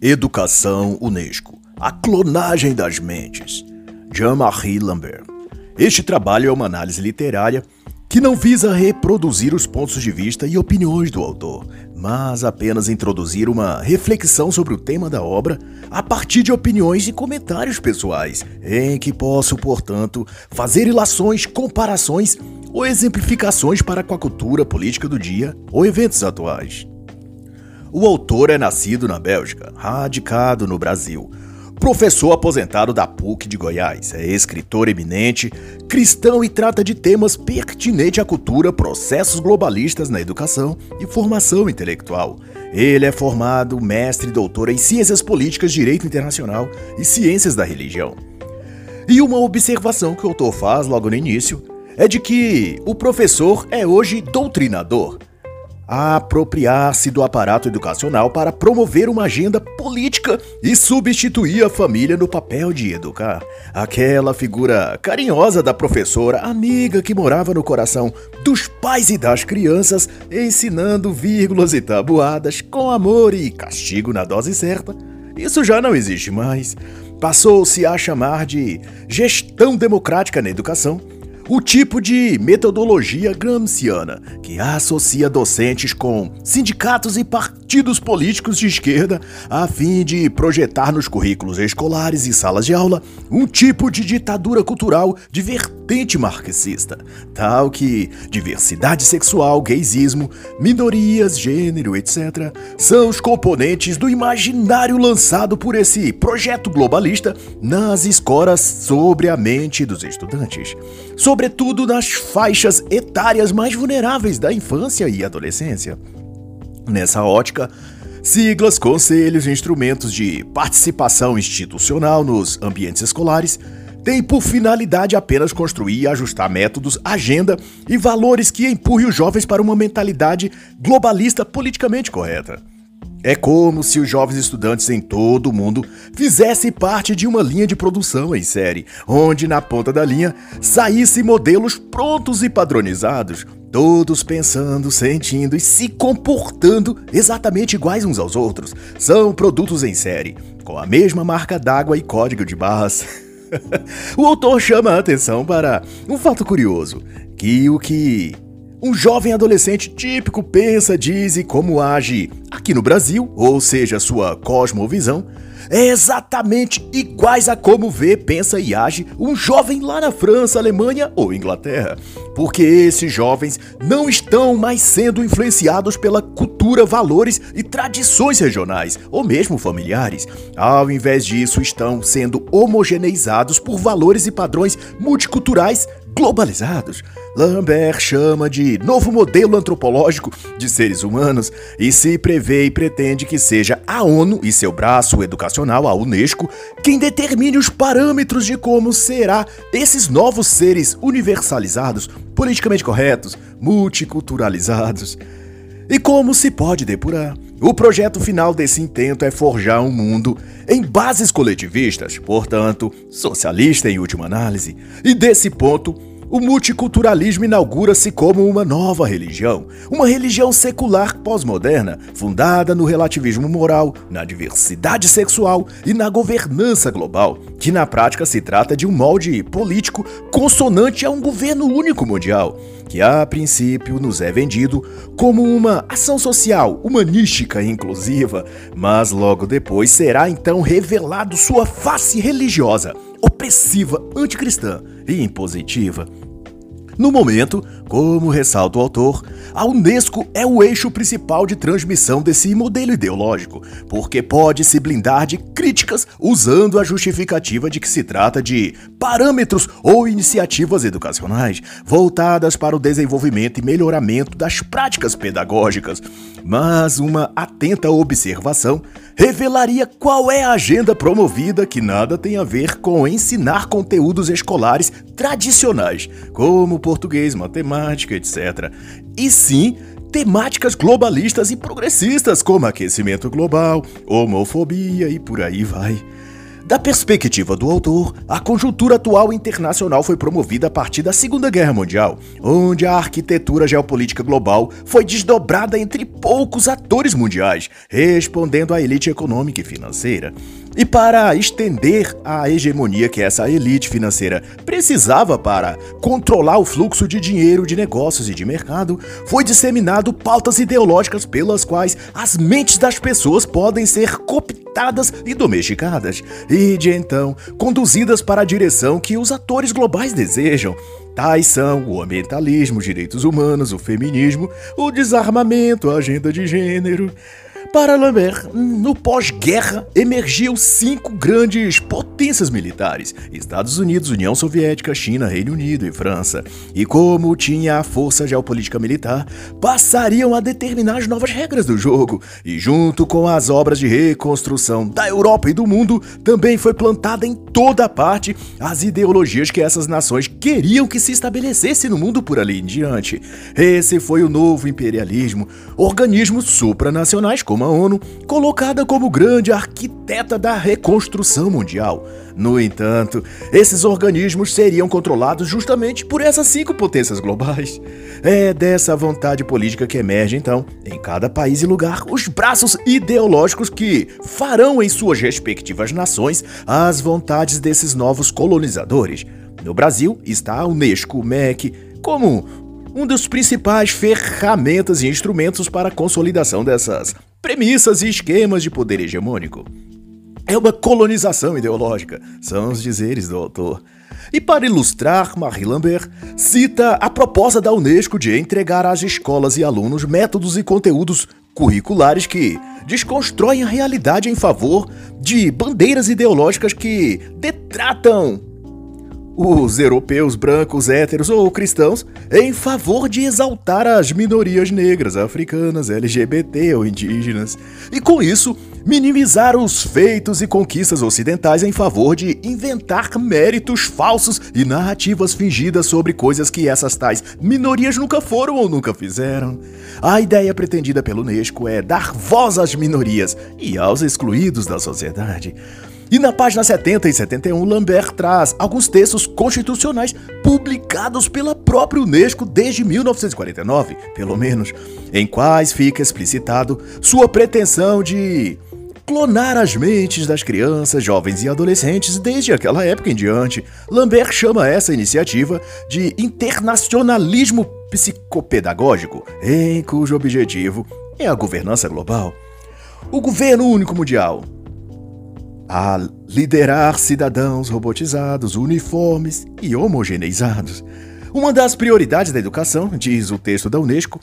Educação Unesco A clonagem das mentes. Jean-Marie Lambert. Este trabalho é uma análise literária que não visa reproduzir os pontos de vista e opiniões do autor, mas apenas introduzir uma reflexão sobre o tema da obra a partir de opiniões e comentários pessoais, em que posso, portanto, fazer ilações, comparações ou exemplificações para com a cultura política do dia ou eventos atuais. O autor é nascido na Bélgica, radicado no Brasil. Professor aposentado da PUC de Goiás, é escritor eminente, cristão e trata de temas pertinentes à cultura, processos globalistas na educação e formação intelectual. Ele é formado mestre e doutor em Ciências Políticas, Direito Internacional e Ciências da Religião. E uma observação que o autor faz logo no início é de que o professor é hoje doutrinador a apropriar-se do aparato educacional para promover uma agenda política e substituir a família no papel de educar. Aquela figura carinhosa da professora, amiga que morava no coração dos pais e das crianças, ensinando vírgulas e tabuadas com amor e castigo na dose certa. Isso já não existe mais. Passou-se a chamar de gestão democrática na educação o tipo de metodologia gramsciana que associa docentes com sindicatos e partidos políticos de esquerda a fim de projetar nos currículos escolares e salas de aula um tipo de ditadura cultural de vertente marxista, tal que diversidade sexual, gaysismo, minorias, gênero, etc., são os componentes do imaginário lançado por esse projeto globalista nas escolas sobre a mente dos estudantes. Sobre sobretudo nas faixas etárias mais vulneráveis da infância e adolescência. Nessa ótica, siglas, conselhos e instrumentos de participação institucional nos ambientes escolares têm por finalidade apenas construir e ajustar métodos, agenda e valores que empurrem os jovens para uma mentalidade globalista politicamente correta. É como se os jovens estudantes em todo o mundo fizessem parte de uma linha de produção em série, onde na ponta da linha saíssem modelos prontos e padronizados, todos pensando, sentindo e se comportando exatamente iguais uns aos outros. São produtos em série, com a mesma marca d'água e código de barras. o autor chama a atenção para um fato curioso, que o que um jovem adolescente típico pensa, diz e como age aqui no Brasil, ou seja, sua cosmovisão, é exatamente iguais a como vê, pensa e age um jovem lá na França, Alemanha ou Inglaterra. Porque esses jovens não estão mais sendo influenciados pela cultura, valores e tradições regionais ou mesmo familiares. Ao invés disso, estão sendo homogeneizados por valores e padrões multiculturais globalizados. Lambert chama de novo modelo antropológico de seres humanos e se prevê e pretende que seja a ONU e seu braço educacional, a Unesco, quem determine os parâmetros de como será esses novos seres universalizados, politicamente corretos, multiculturalizados. E como se pode depurar? O projeto final desse intento é forjar um mundo em bases coletivistas, portanto, socialista em última análise, e desse ponto, o multiculturalismo inaugura-se como uma nova religião, uma religião secular pós-moderna, fundada no relativismo moral, na diversidade sexual e na governança global, que na prática se trata de um molde político consonante a um governo único mundial, que a princípio nos é vendido como uma ação social, humanística e inclusiva, mas logo depois será então revelado sua face religiosa opressiva, anticristã e impositiva. No momento, como ressalta o autor, a Unesco é o eixo principal de transmissão desse modelo ideológico, porque pode se blindar de críticas usando a justificativa de que se trata de parâmetros ou iniciativas educacionais voltadas para o desenvolvimento e melhoramento das práticas pedagógicas. Mas uma atenta observação revelaria qual é a agenda promovida que nada tem a ver com ensinar conteúdos escolares tradicionais, como português, matemática, etc. E sim temáticas globalistas e progressistas, como aquecimento global, homofobia e por aí vai. Da perspectiva do autor, a conjuntura atual internacional foi promovida a partir da Segunda Guerra Mundial, onde a arquitetura geopolítica global foi desdobrada entre poucos atores mundiais, respondendo à elite econômica e financeira. E para estender a hegemonia que essa elite financeira precisava para controlar o fluxo de dinheiro de negócios e de mercado, foi disseminado pautas ideológicas pelas quais as mentes das pessoas podem ser cooptadas e domesticadas, e de então conduzidas para a direção que os atores globais desejam. Tais são o ambientalismo, os direitos humanos, o feminismo, o desarmamento, a agenda de gênero. Para Lambert, no pós-guerra emergiam cinco grandes potências militares: Estados Unidos, União Soviética, China, Reino Unido e França. E como tinha a força geopolítica militar, passariam a determinar as novas regras do jogo. E junto com as obras de reconstrução da Europa e do mundo, também foi plantada em toda parte as ideologias que essas nações queriam que se estabelecesse no mundo por ali em diante. Esse foi o novo imperialismo, organismos supranacionais como a ONU, colocada como grande arquiteta da reconstrução mundial. No entanto, esses organismos seriam controlados justamente por essas cinco potências globais. É dessa vontade política que emerge, então, em cada país e lugar, os braços ideológicos que farão em suas respectivas nações as vontades desses novos colonizadores. No Brasil está a Unesco, o MEC, como um dos principais ferramentas e instrumentos para a consolidação dessas premissas e esquemas de poder hegemônico. É uma colonização ideológica, são os dizeres do autor. E para ilustrar, Marie Lambert cita a proposta da Unesco de entregar às escolas e alunos métodos e conteúdos curriculares que desconstroem a realidade em favor de bandeiras ideológicas que detratam os europeus brancos, héteros ou cristãos em favor de exaltar as minorias negras, africanas, LGBT ou indígenas, e com isso minimizar os feitos e conquistas ocidentais em favor de inventar méritos falsos e narrativas fingidas sobre coisas que essas tais minorias nunca foram ou nunca fizeram. A ideia pretendida pelo Unesco é dar voz às minorias e aos excluídos da sociedade. E na página 70 e 71, Lambert traz alguns textos constitucionais publicados pela própria Unesco desde 1949, pelo menos, em quais fica explicitado sua pretensão de clonar as mentes das crianças, jovens e adolescentes desde aquela época em diante. Lambert chama essa iniciativa de internacionalismo psicopedagógico, em cujo objetivo é a governança global. O governo único mundial, a liderar cidadãos robotizados, uniformes e homogeneizados. Uma das prioridades da educação, diz o texto da Unesco,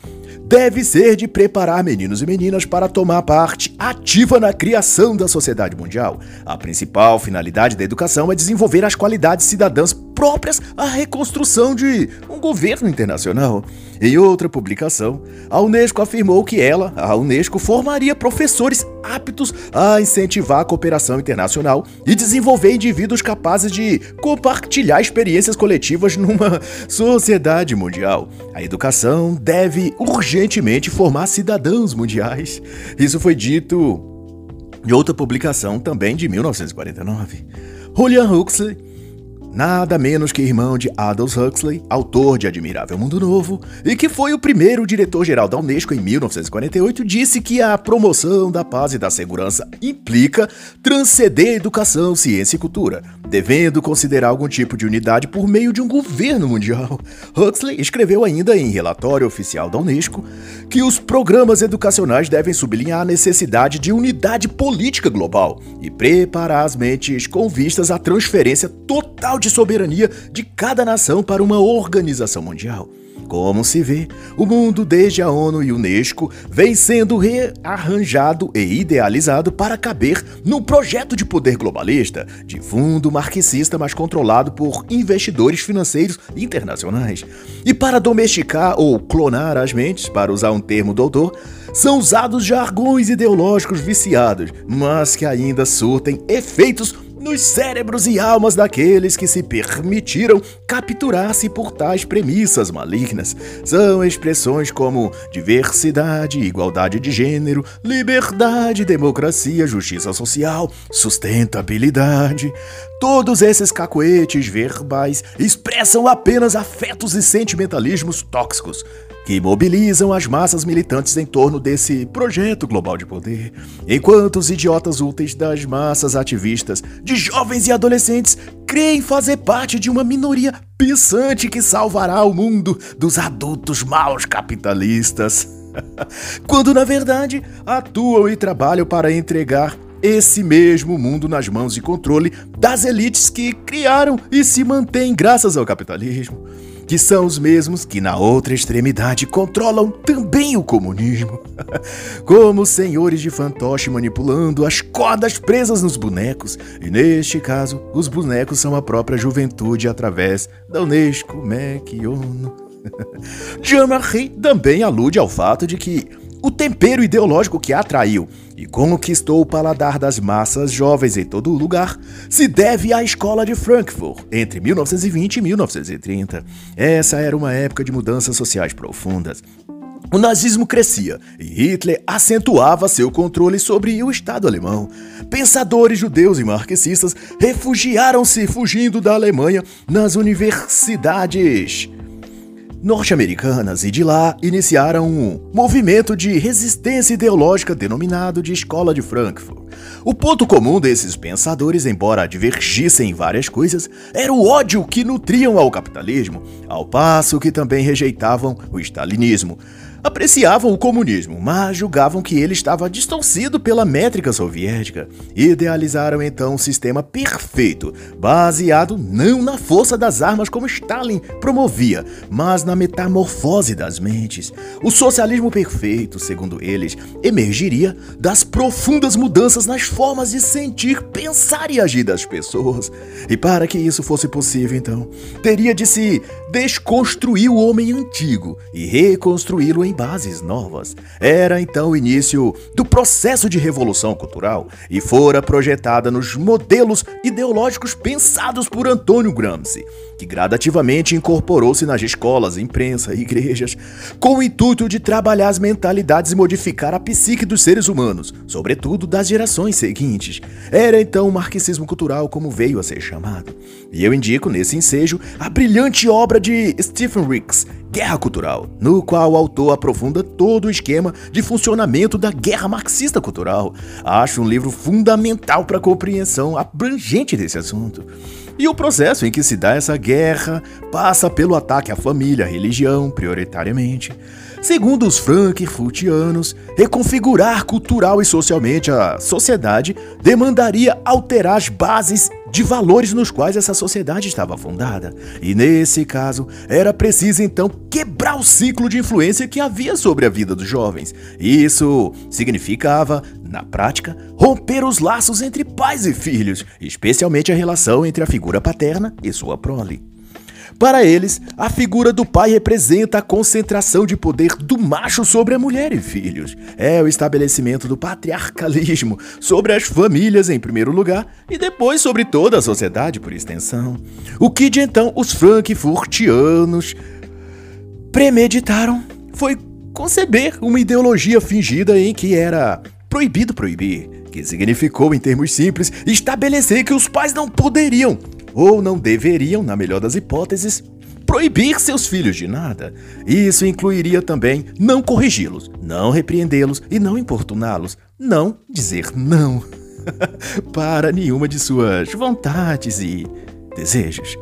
deve ser de preparar meninos e meninas para tomar parte ativa na criação da sociedade mundial. A principal finalidade da educação é desenvolver as qualidades cidadãs próprias à reconstrução de um governo internacional. Em outra publicação, a Unesco afirmou que ela, a Unesco, formaria professores aptos a incentivar a cooperação internacional e desenvolver indivíduos capazes de compartilhar experiências coletivas numa sociedade mundial. A educação deve urgentemente formar cidadãos mundiais. Isso foi dito em outra publicação também de 1949. Julian Huxley nada menos que irmão de Aldous Huxley, autor de Admirável Mundo Novo, e que foi o primeiro diretor-geral da Unesco em 1948, disse que a promoção da paz e da segurança implica transcender educação, ciência e cultura, devendo considerar algum tipo de unidade por meio de um governo mundial. Huxley escreveu ainda em relatório oficial da Unesco que os programas educacionais devem sublinhar a necessidade de unidade política global e preparar as mentes com vistas à transferência total de de soberania de cada nação para uma organização mundial. Como se vê, o mundo desde a ONU e Unesco vem sendo rearranjado e idealizado para caber num projeto de poder globalista, de fundo marxista, mas controlado por investidores financeiros internacionais. E para domesticar ou clonar as mentes, para usar um termo doutor, são usados jargões ideológicos viciados, mas que ainda surtem efeitos nos cérebros e almas daqueles que se permitiram capturar-se por tais premissas malignas. São expressões como diversidade, igualdade de gênero, liberdade, democracia, justiça social, sustentabilidade. Todos esses cacoetes verbais expressam apenas afetos e sentimentalismos tóxicos que mobilizam as massas militantes em torno desse projeto global de poder, enquanto os idiotas úteis das massas ativistas, de jovens e adolescentes, creem fazer parte de uma minoria pensante que salvará o mundo dos adultos maus capitalistas. Quando na verdade atuam e trabalham para entregar esse mesmo mundo nas mãos e controle das elites que criaram e se mantêm graças ao capitalismo que são os mesmos que na outra extremidade controlam também o comunismo. Como senhores de fantoche manipulando as cordas presas nos bonecos, e neste caso, os bonecos são a própria juventude através da Unesco, MEC, ONU. Jean-Marie também alude ao fato de que o tempero ideológico que atraiu e conquistou o paladar das massas jovens em todo lugar se deve à escola de Frankfurt entre 1920 e 1930. Essa era uma época de mudanças sociais profundas. O nazismo crescia e Hitler acentuava seu controle sobre o Estado alemão. Pensadores judeus e marxistas refugiaram-se fugindo da Alemanha nas universidades norte-americanas e de lá iniciaram um movimento de resistência ideológica denominado de Escola de Frankfurt. O ponto comum desses pensadores, embora divergissem em várias coisas, era o ódio que nutriam ao capitalismo, ao passo que também rejeitavam o stalinismo. Apreciavam o comunismo, mas julgavam que ele estava distorcido pela métrica soviética. Idealizaram então um sistema perfeito, baseado não na força das armas como Stalin promovia, mas na metamorfose das mentes. O socialismo perfeito, segundo eles, emergiria das profundas mudanças nas formas de sentir, pensar e agir das pessoas. E para que isso fosse possível, então, teria de se desconstruir o homem antigo e reconstruí-lo em bases novas. Era então o início do processo de revolução cultural e fora projetada nos modelos ideológicos pensados por Antônio Gramsci, que gradativamente incorporou-se nas escolas, imprensa e igrejas, com o intuito de trabalhar as mentalidades e modificar a psique dos seres humanos, sobretudo das gerações seguintes. Era então o marxismo cultural como veio a ser chamado. E eu indico nesse ensejo a brilhante obra de Stephen Ricks, Guerra Cultural, no qual o autor aprofunda todo o esquema de funcionamento da guerra marxista cultural. Acho um livro fundamental para a compreensão abrangente desse assunto. E o processo em que se dá essa guerra passa pelo ataque à família, à religião, prioritariamente. Segundo os frankfurtianos, reconfigurar cultural e socialmente a sociedade demandaria alterar as bases de valores nos quais essa sociedade estava fundada. E nesse caso, era preciso então quebrar o ciclo de influência que havia sobre a vida dos jovens. Isso significava, na prática, romper os laços entre pais e filhos, especialmente a relação entre a figura paterna e sua prole. Para eles, a figura do pai representa a concentração de poder do macho sobre a mulher e filhos. É o estabelecimento do patriarcalismo sobre as famílias em primeiro lugar e depois sobre toda a sociedade por extensão. O que de então os frankfurtianos premeditaram foi conceber uma ideologia fingida em que era proibido proibir, que significou, em termos simples, estabelecer que os pais não poderiam ou não deveriam, na melhor das hipóteses, proibir seus filhos de nada. Isso incluiria também não corrigi-los, não repreendê-los e não importuná-los, não dizer não para nenhuma de suas vontades e desejos.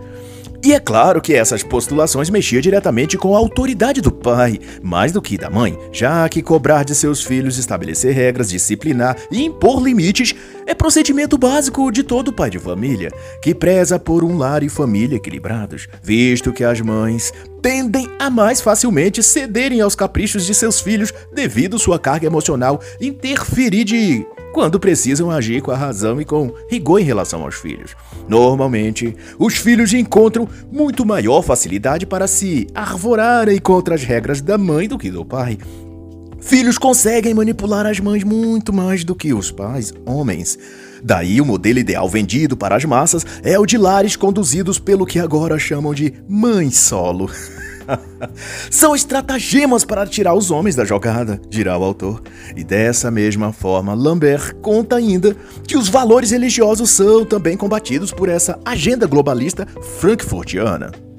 E é claro que essas postulações mexiam diretamente com a autoridade do pai, mais do que da mãe, já que cobrar de seus filhos estabelecer regras, disciplinar e impor limites é procedimento básico de todo pai de família, que preza por um lar e família equilibrados, visto que as mães tendem a mais facilmente cederem aos caprichos de seus filhos devido sua carga emocional interferir de quando precisam agir com a razão e com rigor em relação aos filhos. Normalmente, os filhos encontram muito maior facilidade para se arvorarem contra as regras da mãe do que do pai. filhos conseguem manipular as mães muito mais do que os pais, homens. Daí o modelo ideal vendido para as massas é o de lares conduzidos pelo que agora chamam de mãe solo. São estratagemas para tirar os homens da jogada, dirá o autor. E dessa mesma forma, Lambert conta ainda que os valores religiosos são também combatidos por essa agenda globalista frankfurtiana.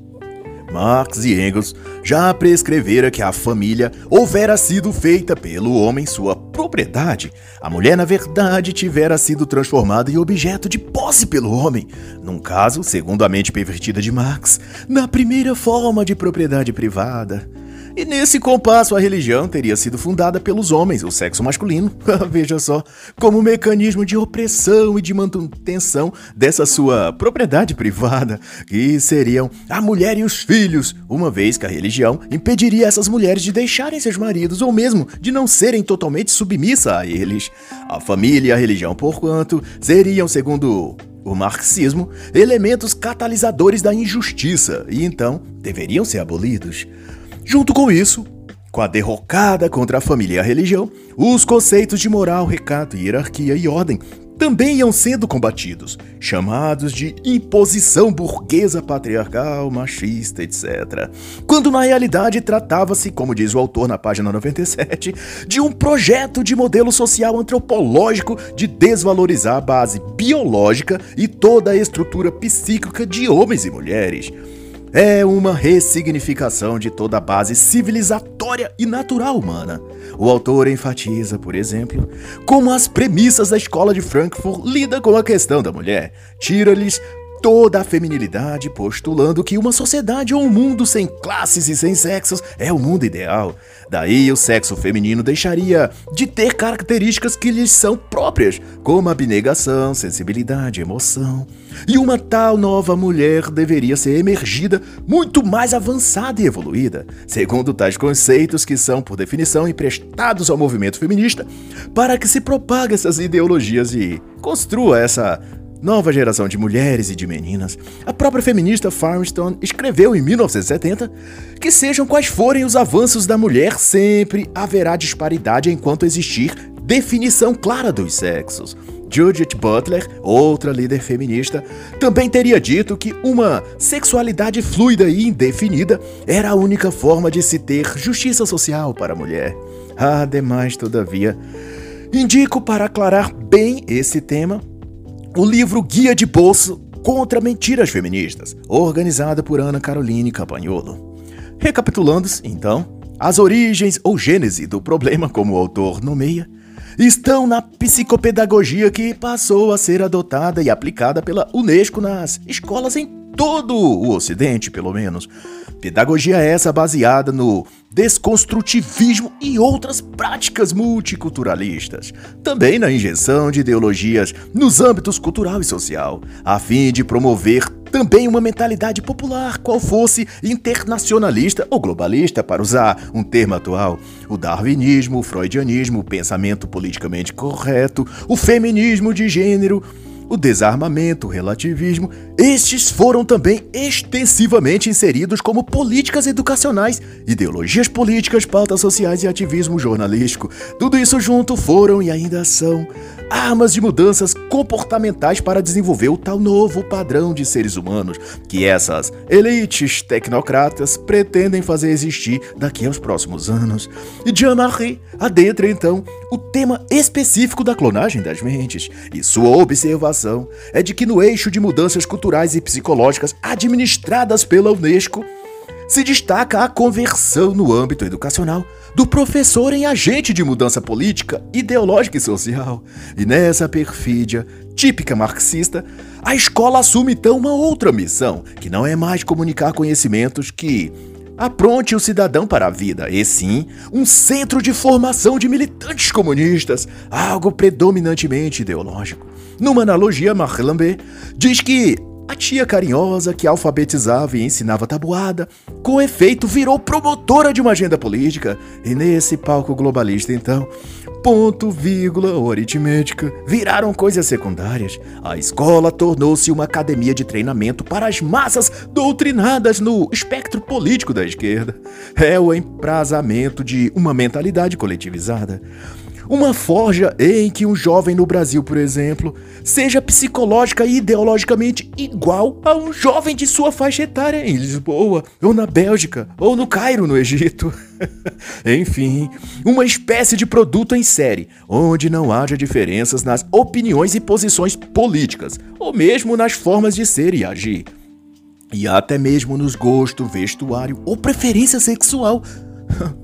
Marx e Engels já prescrevera que a família houvera sido feita pelo homem sua propriedade. A mulher, na verdade, tivera sido transformada em objeto de posse pelo homem. Num caso, segundo a mente pervertida de Marx, na primeira forma de propriedade privada. E nesse compasso, a religião teria sido fundada pelos homens, o sexo masculino. Veja só, como mecanismo de opressão e de manutenção dessa sua propriedade privada, que seriam a mulher e os filhos, uma vez que a religião impediria essas mulheres de deixarem seus maridos ou mesmo de não serem totalmente submissa a eles. A família e a religião, porquanto, seriam, segundo o marxismo, elementos catalisadores da injustiça e então deveriam ser abolidos. Junto com isso, com a derrocada contra a família e a religião, os conceitos de moral, recato, hierarquia e ordem também iam sendo combatidos, chamados de imposição burguesa patriarcal, machista, etc. Quando na realidade tratava-se, como diz o autor na página 97, de um projeto de modelo social antropológico de desvalorizar a base biológica e toda a estrutura psíquica de homens e mulheres é uma ressignificação de toda a base civilizatória e natural humana. O autor enfatiza, por exemplo, como as premissas da escola de Frankfurt lidam com a questão da mulher, tira-lhes toda a feminilidade, postulando que uma sociedade ou um mundo sem classes e sem sexos é o mundo ideal. Daí o sexo feminino deixaria de ter características que lhes são próprias, como abnegação, sensibilidade, emoção. E uma tal nova mulher deveria ser emergida muito mais avançada e evoluída, segundo tais conceitos que são, por definição, emprestados ao movimento feminista, para que se propague essas ideologias e construa essa nova geração de mulheres e de meninas, a própria feminista Farmstone escreveu em 1970 que sejam quais forem os avanços da mulher, sempre haverá disparidade enquanto existir definição clara dos sexos. Judith Butler, outra líder feminista, também teria dito que uma sexualidade fluida e indefinida era a única forma de se ter justiça social para a mulher. Ademais, todavia, indico para aclarar bem esse tema o livro Guia de Bolso contra Mentiras Feministas, organizada por Ana Caroline Campagnolo. Recapitulando, então, as origens ou gênese do problema, como o autor nomeia, estão na psicopedagogia que passou a ser adotada e aplicada pela Unesco nas escolas em todo o Ocidente, pelo menos. Pedagogia essa baseada no desconstrutivismo e outras práticas multiculturalistas, também na injeção de ideologias nos âmbitos cultural e social, a fim de promover também uma mentalidade popular, qual fosse internacionalista ou globalista, para usar um termo atual. O darwinismo, o freudianismo, o pensamento politicamente correto, o feminismo de gênero, o desarmamento, o relativismo, estes foram também extensivamente inseridos como políticas educacionais, ideologias políticas, pautas sociais e ativismo jornalístico. Tudo isso junto foram e ainda são armas de mudanças comportamentais para desenvolver o tal novo padrão de seres humanos que essas elites tecnocratas pretendem fazer existir daqui aos próximos anos. E Jean-Marie adentra então o tema específico da clonagem das mentes, e sua observação é de que no eixo de mudanças culturais e psicológicas administradas pela Unesco, se destaca a conversão no âmbito educacional do professor em agente de mudança política, ideológica e social. E nessa perfídia típica marxista, a escola assume então uma outra missão, que não é mais comunicar conhecimentos que apronte o cidadão para a vida, e sim um centro de formação de militantes comunistas, algo predominantemente ideológico. Numa analogia, Marc Lambert diz que a tia carinhosa que alfabetizava e ensinava tabuada, com efeito virou promotora de uma agenda política, e nesse palco globalista então, ponto, vírgula aritmética viraram coisas secundárias. A escola tornou-se uma academia de treinamento para as massas doutrinadas no espectro político da esquerda. É o emprasamento de uma mentalidade coletivizada. Uma forja em que um jovem no Brasil, por exemplo, seja psicológica e ideologicamente igual a um jovem de sua faixa etária em Lisboa, ou na Bélgica, ou no Cairo, no Egito. Enfim, uma espécie de produto em série, onde não haja diferenças nas opiniões e posições políticas, ou mesmo nas formas de ser e agir. E até mesmo nos gostos, vestuário ou preferência sexual.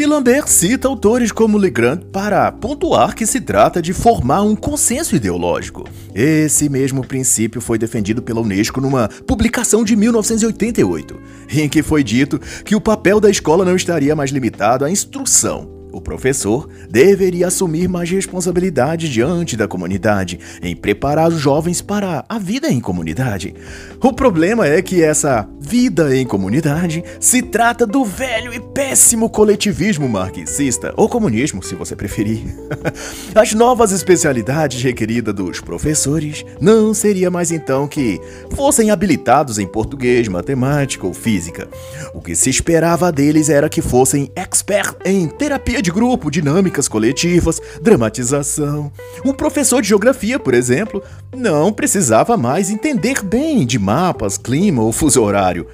E Lambert cita autores como Legrand para pontuar que se trata de formar um consenso ideológico. Esse mesmo princípio foi defendido pela Unesco numa publicação de 1988, em que foi dito que o papel da escola não estaria mais limitado à instrução, o professor deveria assumir mais responsabilidade diante da comunidade, em preparar os jovens para a vida em comunidade. O problema é que essa vida em comunidade se trata do velho e péssimo coletivismo marxista, ou comunismo, se você preferir. As novas especialidades requeridas dos professores não seria mais então que fossem habilitados em português, matemática ou física. O que se esperava deles era que fossem expert em terapia terapia de grupo, dinâmicas coletivas, dramatização. Um professor de geografia, por exemplo, não precisava mais entender bem de mapas, clima ou fuso horário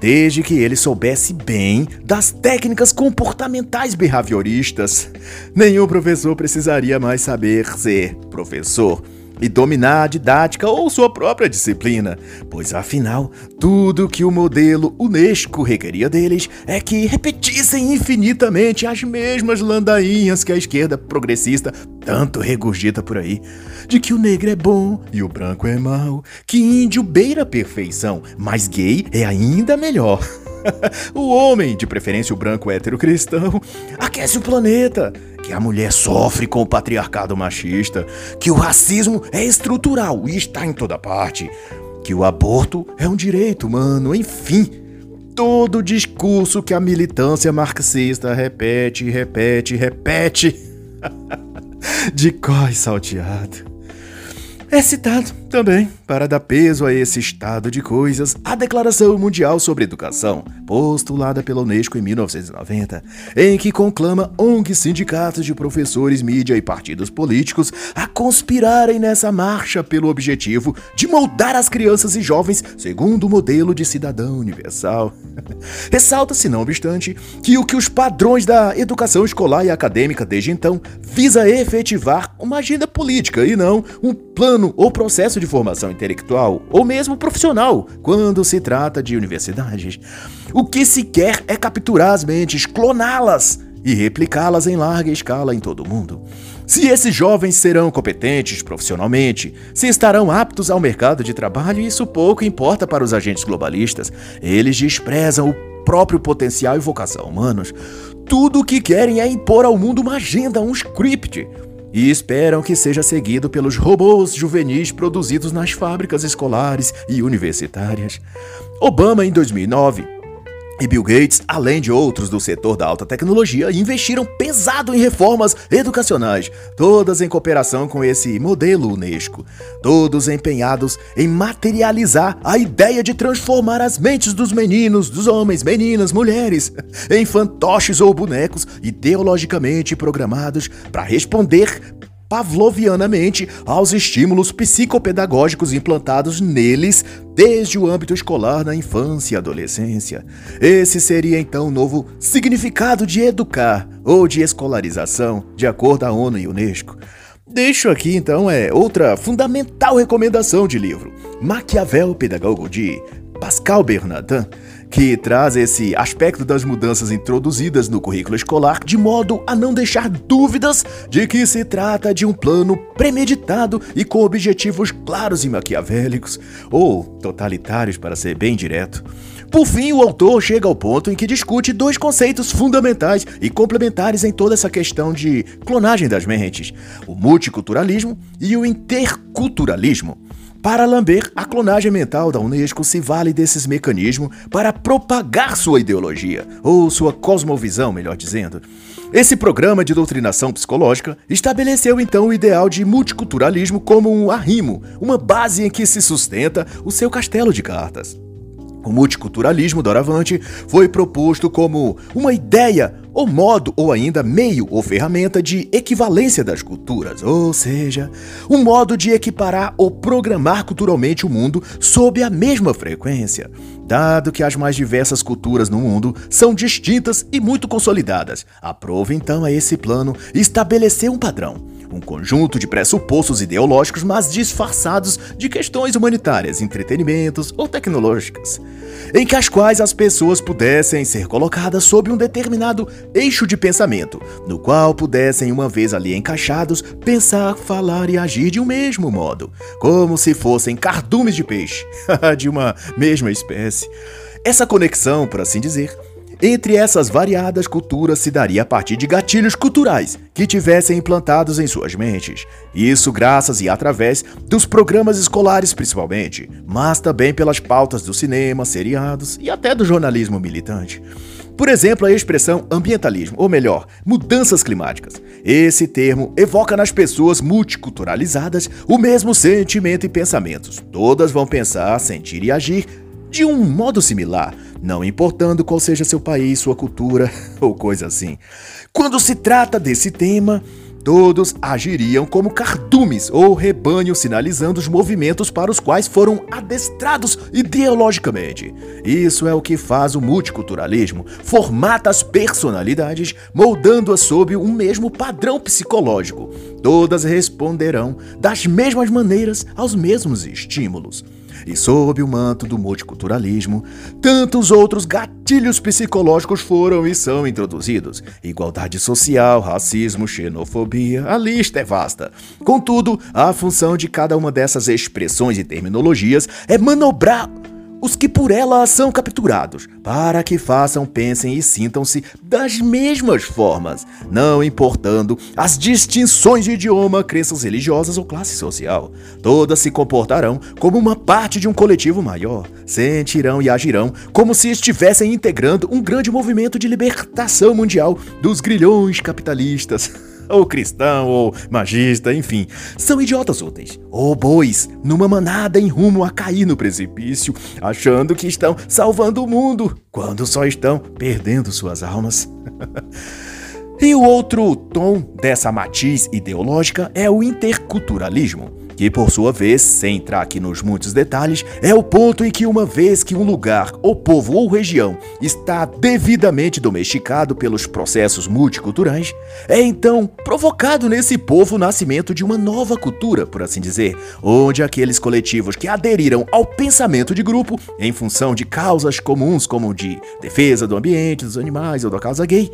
desde que ele soubesse bem das técnicas comportamentais behavioristas. Nenhum professor precisaria mais saber ser professor e dominar a didática ou sua própria disciplina, pois afinal, tudo que o modelo Unesco requeria deles é que repetissem infinitamente as mesmas landainhas que a esquerda progressista tanto regurgita por aí, de que o negro é bom e o branco é mau, que índio beira a perfeição, mas gay é ainda melhor. o homem, de preferência o branco hétero cristão, aquece o planeta que a mulher sofre com o patriarcado machista, que o racismo é estrutural e está em toda parte, que o aborto é um direito humano, enfim. Todo o discurso que a militância marxista repete, repete, repete. De cós salteado. É citado também, para dar peso a esse estado de coisas, a Declaração Mundial sobre Educação, postulada pela Unesco em 1990, em que conclama ONGs, sindicatos de professores, mídia e partidos políticos a conspirarem nessa marcha pelo objetivo de moldar as crianças e jovens segundo o modelo de cidadão universal. Ressalta-se, não obstante, que o que os padrões da educação escolar e acadêmica desde então visa efetivar uma agenda política e não um plano ou processo de formação intelectual ou mesmo profissional quando se trata de universidades. O que se quer é capturar as mentes, cloná-las e replicá-las em larga escala em todo o mundo. Se esses jovens serão competentes profissionalmente, se estarão aptos ao mercado de trabalho, isso pouco importa para os agentes globalistas. Eles desprezam o próprio potencial e vocação humanos. Tudo o que querem é impor ao mundo uma agenda, um script, e esperam que seja seguido pelos robôs juvenis produzidos nas fábricas escolares e universitárias. Obama, em 2009, e Bill Gates, além de outros do setor da alta tecnologia, investiram pesado em reformas educacionais, todas em cooperação com esse modelo Unesco, todos empenhados em materializar a ideia de transformar as mentes dos meninos, dos homens, meninas, mulheres, em fantoches ou bonecos ideologicamente programados para responder pavlovianamente aos estímulos psicopedagógicos implantados neles desde o âmbito escolar na infância e adolescência. Esse seria então o novo significado de educar ou de escolarização, de acordo à ONU e Unesco. Deixo aqui então é outra fundamental recomendação de livro, Maquiavel Pedagogo de Pascal Bernardin, que traz esse aspecto das mudanças introduzidas no currículo escolar de modo a não deixar dúvidas de que se trata de um plano premeditado e com objetivos claros e maquiavélicos, ou totalitários para ser bem direto. Por fim, o autor chega ao ponto em que discute dois conceitos fundamentais e complementares em toda essa questão de clonagem das mentes: o multiculturalismo e o interculturalismo. Para Lambert, a clonagem mental da Unesco se vale desses mecanismos para propagar sua ideologia, ou sua cosmovisão, melhor dizendo. Esse programa de doutrinação psicológica estabeleceu então o ideal de multiculturalismo como um arrimo, uma base em que se sustenta o seu castelo de cartas. O multiculturalismo doravante foi proposto como uma ideia, ou modo, ou ainda meio ou ferramenta de equivalência das culturas, ou seja, um modo de equiparar ou programar culturalmente o mundo sob a mesma frequência. Dado que as mais diversas culturas no mundo são distintas e muito consolidadas, aprova então a esse plano estabelecer um padrão um conjunto de pressupostos ideológicos, mas disfarçados de questões humanitárias, entretenimentos ou tecnológicas, em que as quais as pessoas pudessem ser colocadas sob um determinado eixo de pensamento, no qual pudessem, uma vez ali encaixados, pensar, falar e agir de um mesmo modo, como se fossem cardumes de peixe, de uma mesma espécie. Essa conexão, por assim dizer, entre essas variadas culturas se daria a partir de gatilhos culturais que tivessem implantados em suas mentes. Isso graças e através dos programas escolares principalmente, mas também pelas pautas do cinema, seriados e até do jornalismo militante. Por exemplo, a expressão ambientalismo, ou melhor, mudanças climáticas. Esse termo evoca nas pessoas multiculturalizadas o mesmo sentimento e pensamentos. Todas vão pensar, sentir e agir de um modo similar, não importando qual seja seu país, sua cultura ou coisa assim. Quando se trata desse tema, todos agiriam como cardumes ou rebanho, sinalizando os movimentos para os quais foram adestrados ideologicamente. Isso é o que faz o multiculturalismo, formata as personalidades, moldando-as sob um mesmo padrão psicológico. Todas responderão das mesmas maneiras aos mesmos estímulos e sob o manto do multiculturalismo, tantos outros gatilhos psicológicos foram e são introduzidos. Igualdade social, racismo, xenofobia, a lista é vasta. Contudo, a função de cada uma dessas expressões e terminologias é manobrar os que por ela são capturados, para que façam, pensem e sintam-se das mesmas formas, não importando as distinções de idioma, crenças religiosas ou classe social. Todas se comportarão como uma parte de um coletivo maior, sentirão e agirão como se estivessem integrando um grande movimento de libertação mundial dos grilhões capitalistas. ou cristão, ou magista, enfim, são idiotas úteis, ou bois, numa manada em rumo a cair no precipício, achando que estão salvando o mundo, quando só estão perdendo suas almas. e o outro tom dessa matiz ideológica é o interculturalismo que por sua vez, sem entrar aqui nos muitos detalhes, é o ponto em que uma vez que um lugar, ou povo ou região está devidamente domesticado pelos processos multiculturais, é então provocado nesse povo o nascimento de uma nova cultura, por assim dizer, onde aqueles coletivos que aderiram ao pensamento de grupo em função de causas comuns como de defesa do ambiente, dos animais ou da causa gay,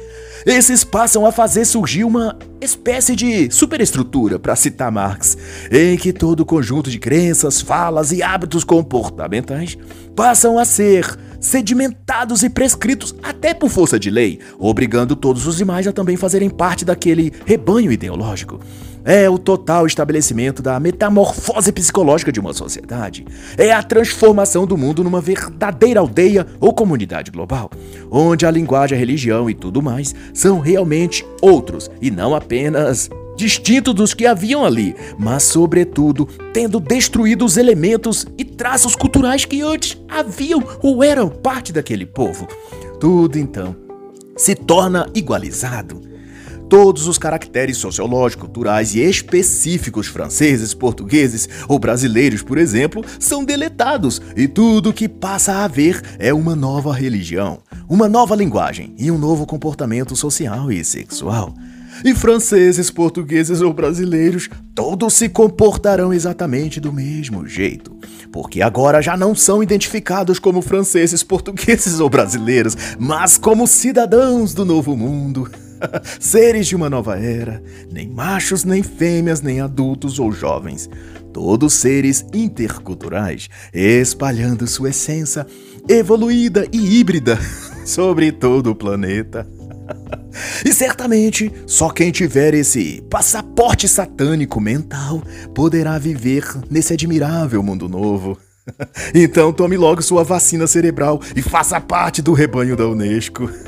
esses passam a fazer surgir uma espécie de superestrutura, para citar Marx, em que todo o conjunto de crenças, falas e hábitos comportamentais passam a ser sedimentados e prescritos até por força de lei, obrigando todos os demais a também fazerem parte daquele rebanho ideológico. É o total estabelecimento da metamorfose psicológica de uma sociedade. É a transformação do mundo numa verdadeira aldeia ou comunidade global, onde a linguagem, a religião e tudo mais são realmente outros e não apenas distintos dos que haviam ali, mas, sobretudo, tendo destruído os elementos e traços culturais que antes haviam ou eram parte daquele povo. Tudo então se torna igualizado Todos os caracteres sociológicos, culturais e específicos franceses, portugueses ou brasileiros, por exemplo, são deletados e tudo que passa a haver é uma nova religião, uma nova linguagem e um novo comportamento social e sexual. E franceses, portugueses ou brasileiros, todos se comportarão exatamente do mesmo jeito. Porque agora já não são identificados como franceses, portugueses ou brasileiros, mas como cidadãos do novo mundo. Seres de uma nova era, nem machos, nem fêmeas, nem adultos ou jovens, todos seres interculturais, espalhando sua essência evoluída e híbrida sobre todo o planeta. E certamente só quem tiver esse passaporte satânico mental poderá viver nesse admirável mundo novo. Então tome logo sua vacina cerebral e faça parte do rebanho da Unesco.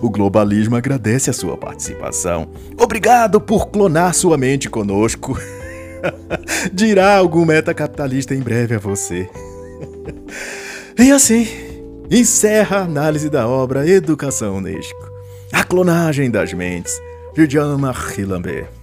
O globalismo agradece a sua participação. Obrigado por clonar sua mente conosco. Dirá algum metacapitalista em breve a você. E assim, encerra a análise da obra Educação Unesco. A clonagem das mentes, de Jean-Marie Lambert.